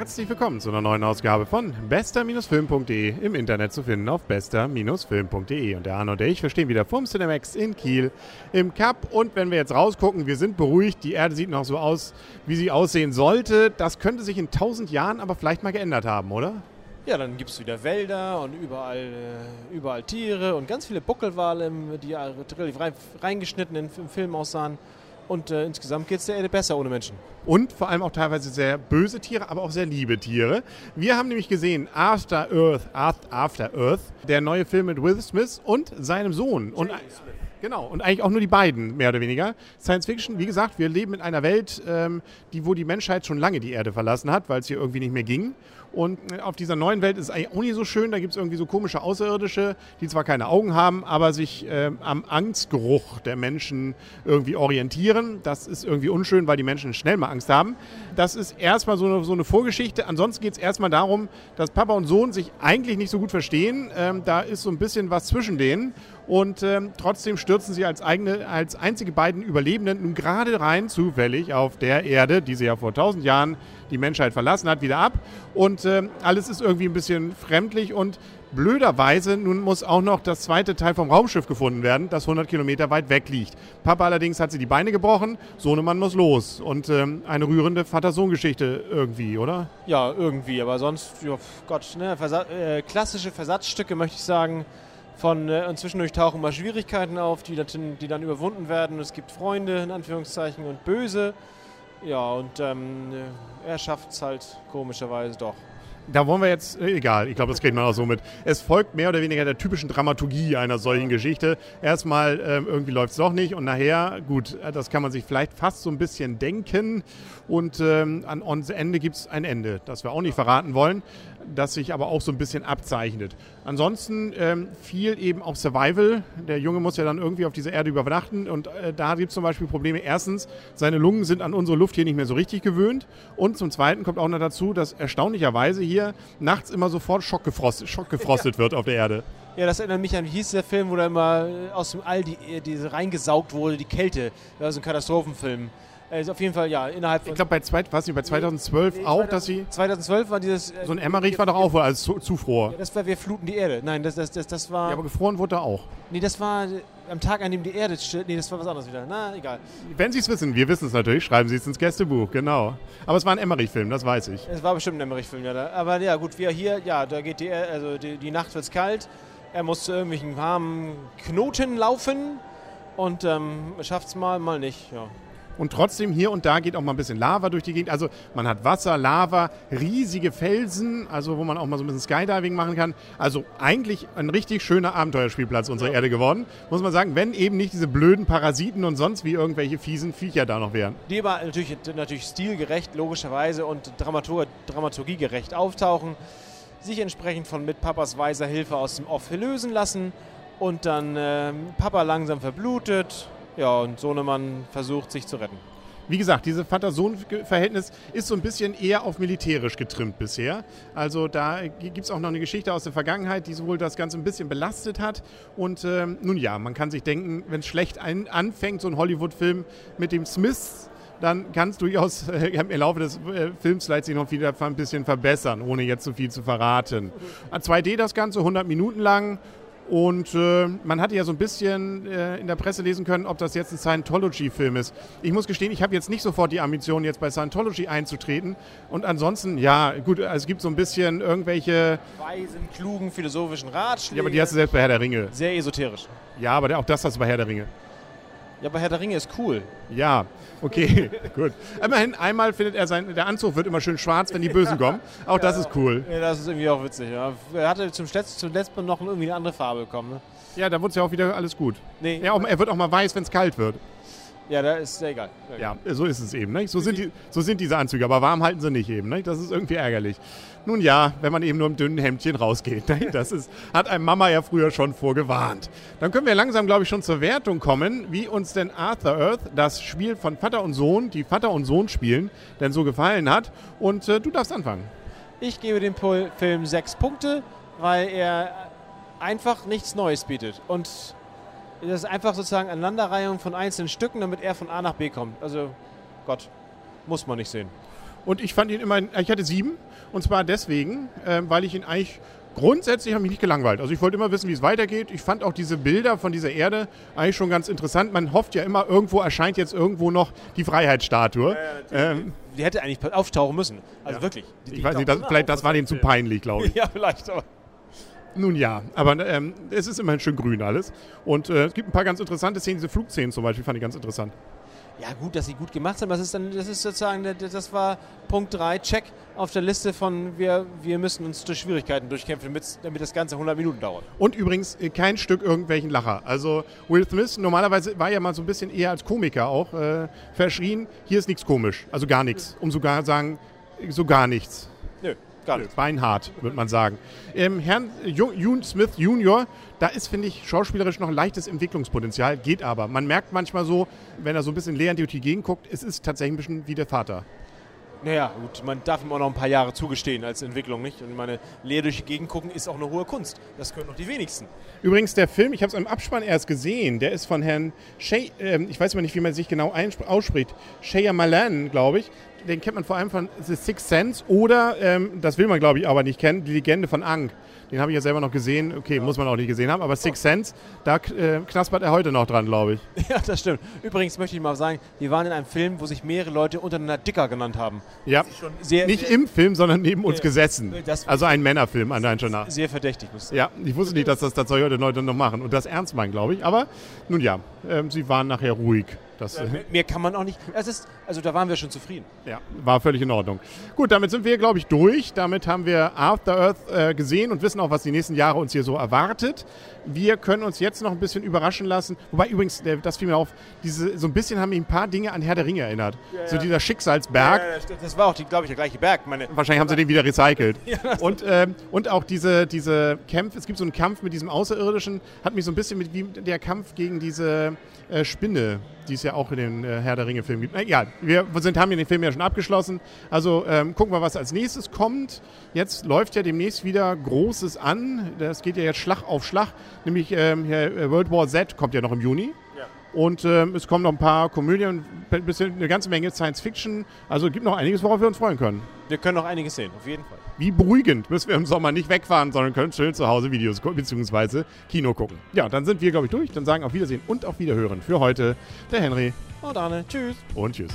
Herzlich willkommen zu einer neuen Ausgabe von bester-film.de im Internet zu finden auf bester-film.de. Und der Arno und ich, wir stehen wieder vorm Cinemax in Kiel im Cup. Und wenn wir jetzt rausgucken, wir sind beruhigt, die Erde sieht noch so aus, wie sie aussehen sollte. Das könnte sich in tausend Jahren aber vielleicht mal geändert haben, oder? Ja, dann gibt es wieder Wälder und überall, äh, überall Tiere und ganz viele Buckelwale, die relativ reingeschnitten im Film aussahen. Und äh, insgesamt geht es der Erde besser ohne Menschen. Und vor allem auch teilweise sehr böse Tiere, aber auch sehr liebe Tiere. Wir haben nämlich gesehen After Earth, After Earth, der neue Film mit Will Smith und seinem Sohn. Und, Genau, und eigentlich auch nur die beiden, mehr oder weniger. Science Fiction, wie gesagt, wir leben in einer Welt, ähm, die, wo die Menschheit schon lange die Erde verlassen hat, weil es hier irgendwie nicht mehr ging. Und auf dieser neuen Welt ist es eigentlich auch nicht so schön. Da gibt es irgendwie so komische Außerirdische, die zwar keine Augen haben, aber sich äh, am Angstgeruch der Menschen irgendwie orientieren. Das ist irgendwie unschön, weil die Menschen schnell mal Angst haben. Das ist erstmal so eine, so eine Vorgeschichte. Ansonsten geht es erstmal darum, dass Papa und Sohn sich eigentlich nicht so gut verstehen. Ähm, da ist so ein bisschen was zwischen denen. Und ähm, trotzdem stürzen sie als, eigene, als einzige beiden Überlebenden nun gerade rein zufällig auf der Erde, die sie ja vor tausend Jahren die Menschheit verlassen hat, wieder ab. Und äh, alles ist irgendwie ein bisschen fremdlich und blöderweise nun muss auch noch das zweite Teil vom Raumschiff gefunden werden, das 100 Kilometer weit weg liegt. Papa allerdings hat sie die Beine gebrochen, Sohnemann muss los. Und ähm, eine rührende Vater-Sohn-Geschichte irgendwie, oder? Ja, irgendwie, aber sonst, ja, Gott, ne, Versa äh, klassische Versatzstücke möchte ich sagen. Von, äh, und zwischendurch tauchen mal Schwierigkeiten auf, die, die dann überwunden werden. Es gibt Freunde, in Anführungszeichen, und Böse. Ja, und ähm, er schafft es halt komischerweise doch. Da wollen wir jetzt, äh, egal, ich glaube, das kriegt man auch so mit. Es folgt mehr oder weniger der typischen Dramaturgie einer solchen Geschichte. Erstmal, ähm, irgendwie läuft es doch nicht und nachher, gut, äh, das kann man sich vielleicht fast so ein bisschen denken. Und ähm, an ans Ende gibt es ein Ende, das wir auch nicht verraten wollen das sich aber auch so ein bisschen abzeichnet. Ansonsten ähm, viel eben auch Survival. Der Junge muss ja dann irgendwie auf dieser Erde übernachten und äh, da gibt es zum Beispiel Probleme. Erstens, seine Lungen sind an unsere Luft hier nicht mehr so richtig gewöhnt und zum Zweiten kommt auch noch dazu, dass erstaunlicherweise hier nachts immer sofort schockgefrostet, schockgefrostet wird auf der Erde. Ja, das erinnert mich an, wie hieß der Film, wo da immer aus dem All die, die reingesaugt wurde, die Kälte. Das ist ein Katastrophenfilm. Also auf jeden Fall, ja, innerhalb von. Ich glaube, bei, bei 2012 nee, auch, 2000, dass sie. 2012 war dieses. So ein Emmerich war doch auch wohl als Zufrohr. Ja, das war Wir fluten die Erde. Nein, das, das, das, das war. Ja, aber gefroren wurde er auch. Nee, das war am Tag, an dem die Erde. Nee, das war was anderes wieder. Na, egal. Wenn Sie es wissen, wir wissen es natürlich, schreiben Sie es ins Gästebuch, genau. Aber es war ein Emmerich-Film, das weiß ich. Es war bestimmt ein Emmerich-Film, ja. Da. Aber ja, gut, wir hier, ja, da geht die, also die, die Nacht wird kalt. Er muss zu irgendwelchen warmen Knoten laufen und ähm, schafft es mal, mal nicht, ja. Und trotzdem hier und da geht auch mal ein bisschen Lava durch die Gegend. Also man hat Wasser, Lava, riesige Felsen, also wo man auch mal so ein bisschen Skydiving machen kann. Also eigentlich ein richtig schöner Abenteuerspielplatz unserer ja. Erde geworden. Muss man sagen, wenn eben nicht diese blöden Parasiten und sonst wie irgendwelche fiesen Viecher da noch wären. Die aber natürlich, natürlich stilgerecht, logischerweise und Dramatur dramaturgiegerecht auftauchen, sich entsprechend von mit Papas weiser Hilfe aus dem Off lösen lassen und dann äh, Papa langsam verblutet ja, und Sohnemann versucht, sich zu retten. Wie gesagt, dieses Vater-Sohn-Verhältnis ist so ein bisschen eher auf militärisch getrimmt bisher. Also da gibt es auch noch eine Geschichte aus der Vergangenheit, die sowohl das Ganze ein bisschen belastet hat. Und ähm, nun ja, man kann sich denken, wenn es schlecht anfängt, so ein Hollywood-Film mit dem Smiths, dann kann es durchaus äh, im Laufe des äh, Films vielleicht sich noch wieder ein bisschen verbessern, ohne jetzt zu so viel zu verraten. 2D das Ganze, 100 Minuten lang und äh, man hatte ja so ein bisschen äh, in der Presse lesen können, ob das jetzt ein Scientology-Film ist. Ich muss gestehen, ich habe jetzt nicht sofort die Ambition, jetzt bei Scientology einzutreten. Und ansonsten, ja, gut, es gibt so ein bisschen irgendwelche... Weisen, klugen, philosophischen Ratschläge. Ja, aber die hast du selbst bei Herr der Ringe. Sehr esoterisch. Ja, aber auch das hast du bei Herr der Ringe. Ja, aber Herr der Ringe ist cool. Ja, okay, gut. Immerhin, einmal findet er sein, der Anzug wird immer schön schwarz, wenn die Bösen kommen. Auch das ist cool. Ja, das ist irgendwie auch witzig. Ja. Er hatte zum, zum letzten Mal noch irgendwie eine andere Farbe bekommen. Ne? Ja, da wird es ja auch wieder alles gut. Nee. Ja, auch, er wird auch mal weiß, wenn es kalt wird. Ja, da ist egal. Ja, so ist es eben. Ne? So, sind die, so sind diese Anzüge, aber warm halten sie nicht eben. Ne? Das ist irgendwie ärgerlich. Nun ja, wenn man eben nur im dünnen Hemdchen rausgeht. Ne? Das ist, hat einem Mama ja früher schon vorgewarnt. Dann können wir langsam, glaube ich, schon zur Wertung kommen, wie uns denn Arthur Earth, das Spiel von Vater und Sohn, die Vater und Sohn spielen, denn so gefallen hat. Und äh, du darfst anfangen. Ich gebe dem Film sechs Punkte, weil er einfach nichts Neues bietet. Und das ist einfach sozusagen Aneinanderreihung von einzelnen Stücken, damit er von A nach B kommt. Also Gott, muss man nicht sehen. Und ich fand ihn immer, ich hatte sieben. Und zwar deswegen, äh, weil ich ihn eigentlich grundsätzlich habe mich nicht gelangweilt. Also ich wollte immer wissen, wie es weitergeht. Ich fand auch diese Bilder von dieser Erde eigentlich schon ganz interessant. Man hofft ja immer, irgendwo erscheint jetzt irgendwo noch die Freiheitsstatue. Ja, ähm, die hätte eigentlich auftauchen müssen. Also ja. wirklich. Die, ich weiß nicht, das, vielleicht das war denen zu peinlich, glaube ich. ja, vielleicht, aber. Nun ja, aber ähm, es ist immerhin schön grün alles. Und äh, es gibt ein paar ganz interessante Szenen, diese Flugszenen zum Beispiel, fand ich ganz interessant. Ja, gut, dass sie gut gemacht haben. Das ist, dann, das ist sozusagen, das war Punkt 3, Check auf der Liste von wir, wir müssen uns durch Schwierigkeiten durchkämpfen, damit das Ganze 100 Minuten dauert. Und übrigens äh, kein Stück irgendwelchen Lacher. Also Will Smith normalerweise war ja mal so ein bisschen eher als Komiker auch äh, verschrien. Hier ist nichts komisch, also gar nichts. Um sogar sagen, so gar nichts. Gar nicht. Beinhart, würde man sagen. Ähm, Herrn June Smith Jr., da ist, finde ich, schauspielerisch noch ein leichtes Entwicklungspotenzial, geht aber. Man merkt manchmal so, wenn er so ein bisschen leer durch die Gegend guckt, es ist tatsächlich ein bisschen wie der Vater. Naja, gut, man darf ihm auch noch ein paar Jahre zugestehen als Entwicklung, nicht? Und meine, leer durch die Gegend gucken ist auch eine hohe Kunst. Das können noch die wenigsten. Übrigens, der Film, ich habe es im Abspann erst gesehen, der ist von Herrn Shay, äh, ich weiß mal nicht, wie man sich genau ausspricht, Shea Malan, glaube ich den kennt man vor allem von The Sixth Sense oder, ähm, das will man glaube ich aber nicht kennen, die Legende von Ang. Den habe ich ja selber noch gesehen. Okay, ja. muss man auch nicht gesehen haben, aber Sixth Sense, da äh, knaspert er heute noch dran, glaube ich. Ja, das stimmt. Übrigens möchte ich mal sagen, wir waren in einem Film, wo sich mehrere Leute untereinander Dicker genannt haben. Ja, sehr, nicht sehr, im Film, sondern neben uns gesessen. also ein Männerfilm anscheinend schon nach. Sehr verdächtig. Ja, ich wusste nicht, dass das tatsächlich heute Leute noch machen und das ernst meinen, glaube ich. Aber nun ja, äh, sie waren nachher ruhig. Das, ja, mehr, kann man auch nicht. Es ist, also da waren wir schon zufrieden. Ja, war völlig in Ordnung. Gut, damit sind wir, glaube ich, durch. Damit haben wir After Earth äh, gesehen und wissen auch, was die nächsten Jahre uns hier so erwartet. Wir können uns jetzt noch ein bisschen überraschen lassen. Wobei übrigens, das fiel mir auf, diese, so ein bisschen haben mich ein paar Dinge an Herr der Ringe erinnert. Ja, so dieser Schicksalsberg. Ja, das war auch, glaube ich, der gleiche Berg. Meine Wahrscheinlich haben sie den wieder recycelt. und, ähm, und auch diese, diese Kämpfe, es gibt so einen Kampf mit diesem Außerirdischen, hat mich so ein bisschen mit wie der Kampf gegen diese äh, Spinne, die es ja auch in den äh, Herr der Ringe-Filmen gibt. Ja, wir sind, haben den Film ja schon abgeschlossen. Also ähm, gucken wir, was als nächstes kommt. Jetzt läuft ja demnächst wieder Großes an. Das geht ja jetzt Schlag auf Schlag. Nämlich ähm, äh, World War Z kommt ja noch im Juni. Und ähm, es kommen noch ein paar Komödien, ein bisschen, eine ganze Menge Science Fiction. Also es gibt noch einiges, worauf wir uns freuen können. Wir können noch einiges sehen, auf jeden Fall. Wie beruhigend, müssen wir im Sommer nicht wegfahren, sondern können schön zu Hause Videos bzw. Kino gucken. Ja, dann sind wir, glaube ich, durch. Dann sagen auf Wiedersehen und auf Wiederhören für heute der Henry. Und Arne. Tschüss. Und tschüss.